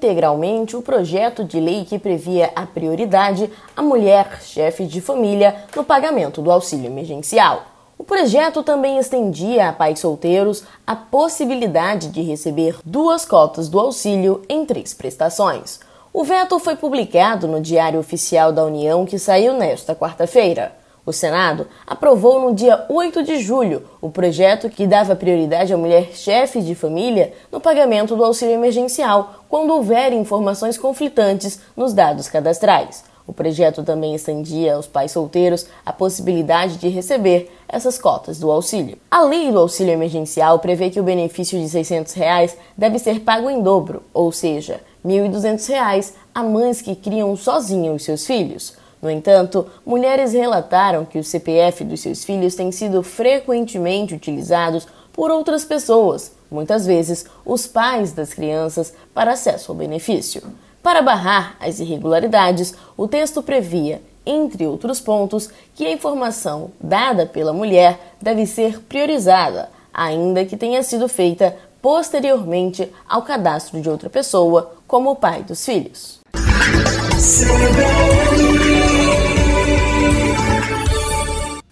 integralmente o projeto de lei que previa a prioridade à mulher chefe de família no pagamento do auxílio emergencial. O projeto também estendia a pais solteiros a possibilidade de receber duas cotas do auxílio em três prestações. O veto foi publicado no Diário Oficial da União, que saiu nesta quarta-feira. O Senado aprovou no dia 8 de julho o projeto que dava prioridade à mulher chefe de família no pagamento do auxílio emergencial quando houver informações conflitantes nos dados cadastrais. O projeto também estendia aos pais solteiros a possibilidade de receber essas cotas do auxílio. A lei do auxílio emergencial prevê que o benefício de 600 reais deve ser pago em dobro, ou seja, R$ 1.200 a mães que criam sozinhas os seus filhos. No entanto, mulheres relataram que o CPF dos seus filhos tem sido frequentemente utilizados por outras pessoas, muitas vezes os pais das crianças, para acesso ao benefício. Para barrar as irregularidades, o texto previa, entre outros pontos, que a informação dada pela mulher deve ser priorizada, ainda que tenha sido feita posteriormente ao cadastro de outra pessoa, como o pai dos filhos.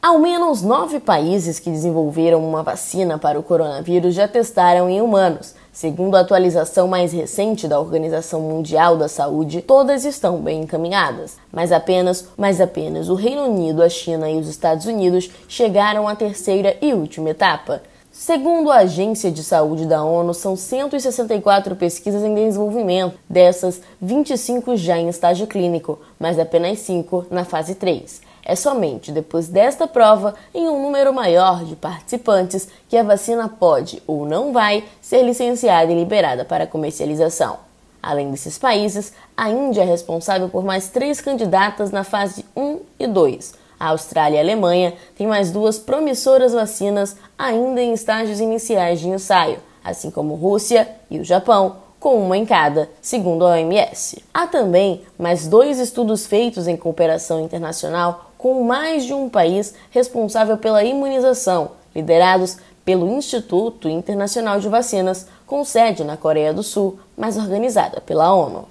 Ao menos nove países que desenvolveram uma vacina para o coronavírus já testaram em humanos. Segundo a atualização mais recente da Organização Mundial da Saúde, todas estão bem encaminhadas, mas apenas, mas apenas o Reino Unido, a China e os Estados Unidos chegaram à terceira e última etapa. Segundo a Agência de Saúde da ONU, são 164 pesquisas em desenvolvimento, dessas 25 já em estágio clínico, mas apenas 5 na fase 3. É somente depois desta prova, em um número maior de participantes, que a vacina pode ou não vai ser licenciada e liberada para comercialização. Além desses países, a Índia é responsável por mais três candidatas na fase 1 e 2. A Austrália e a Alemanha têm mais duas promissoras vacinas ainda em estágios iniciais de ensaio, assim como Rússia e o Japão, com uma em cada, segundo a OMS. Há também mais dois estudos feitos em cooperação internacional com mais de um país responsável pela imunização, liderados pelo Instituto Internacional de Vacinas, com sede na Coreia do Sul, mas organizada pela ONU.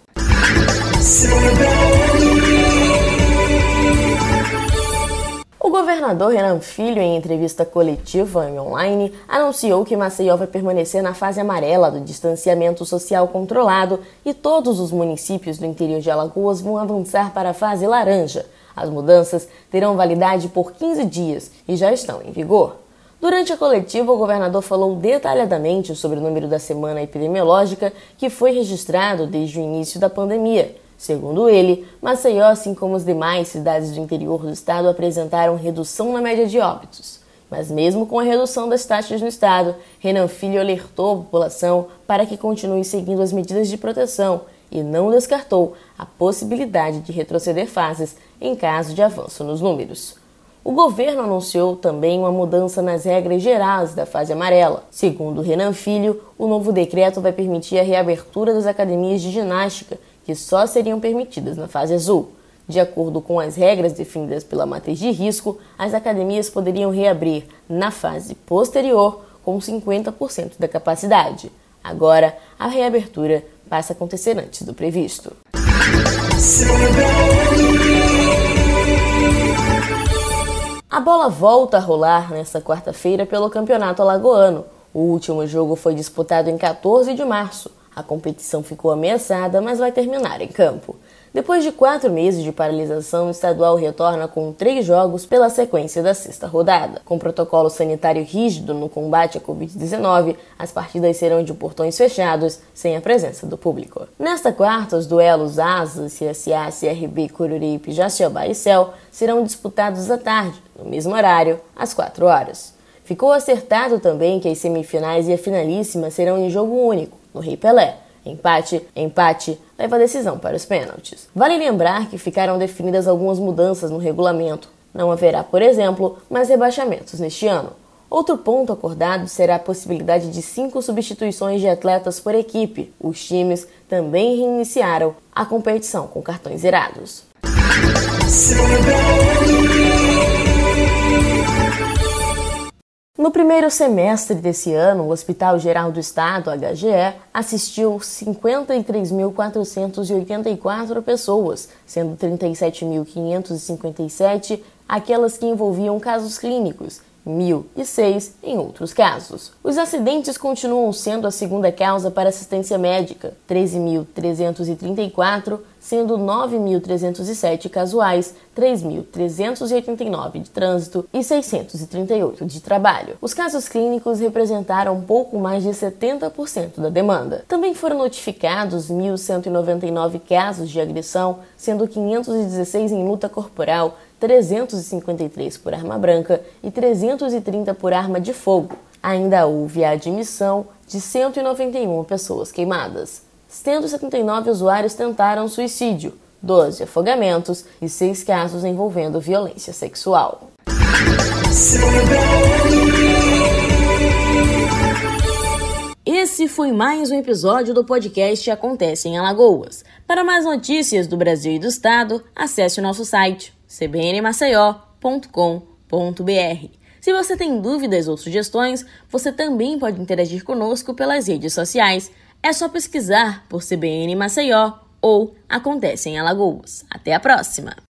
O governador Renan Filho, em entrevista coletiva e online, anunciou que Maceió vai permanecer na fase amarela do distanciamento social controlado e todos os municípios do interior de Alagoas vão avançar para a fase laranja, as mudanças terão validade por 15 dias e já estão em vigor. Durante a coletiva, o governador falou detalhadamente sobre o número da semana epidemiológica que foi registrado desde o início da pandemia. Segundo ele, Maceió, assim como as demais cidades do interior do estado, apresentaram redução na média de óbitos. Mas mesmo com a redução das taxas no estado, Renan Filho alertou a população para que continue seguindo as medidas de proteção e não descartou a possibilidade de retroceder fases em caso de avanço nos números. O governo anunciou também uma mudança nas regras gerais da fase amarela. Segundo Renan Filho, o novo decreto vai permitir a reabertura das academias de ginástica, que só seriam permitidas na fase azul. De acordo com as regras definidas pela matriz de risco, as academias poderiam reabrir na fase posterior com 50% da capacidade. Agora, a reabertura passa a acontecer antes do previsto. A bola volta a rolar nesta quarta-feira pelo Campeonato Alagoano. O último jogo foi disputado em 14 de março. A competição ficou ameaçada, mas vai terminar em campo. Depois de quatro meses de paralisação, o estadual retorna com três jogos pela sequência da sexta rodada. Com protocolo sanitário rígido no combate à Covid-19, as partidas serão de portões fechados, sem a presença do público. Nesta quarta, os duelos Asa, CSA, CRB, Coruripe, Jaciobá e Céu serão disputados à tarde, no mesmo horário, às 4 horas. Ficou acertado também que as semifinais e a finalíssima serão em jogo único, no Rei Pelé. Empate, empate, leva a decisão para os pênaltis. Vale lembrar que ficaram definidas algumas mudanças no regulamento. Não haverá, por exemplo, mais rebaixamentos neste ano. Outro ponto acordado será a possibilidade de cinco substituições de atletas por equipe. Os times também reiniciaram a competição com cartões zerados. No primeiro semestre desse ano, o Hospital Geral do Estado, HGE, assistiu 53.484 pessoas, sendo 37.557 aquelas que envolviam casos clínicos 1.006 em outros casos. Os acidentes continuam sendo a segunda causa para assistência médica, 13.334, sendo 9.307 casuais, 3.389 de trânsito e 638 de trabalho. Os casos clínicos representaram pouco mais de 70% da demanda. Também foram notificados 1.199 casos de agressão, sendo 516 em luta corporal, 353 por arma branca e 330 por arma de fogo. Ainda houve a admissão de 191 pessoas queimadas. 179 usuários tentaram suicídio, 12 afogamentos e 6 casos envolvendo violência sexual. Esse foi mais um episódio do podcast Acontece em Alagoas. Para mais notícias do Brasil e do Estado, acesse o nosso site cbnmaceió.com.br. Se você tem dúvidas ou sugestões, você também pode interagir conosco pelas redes sociais. É só pesquisar por CBN Maceió ou Acontece em Alagoas. Até a próxima!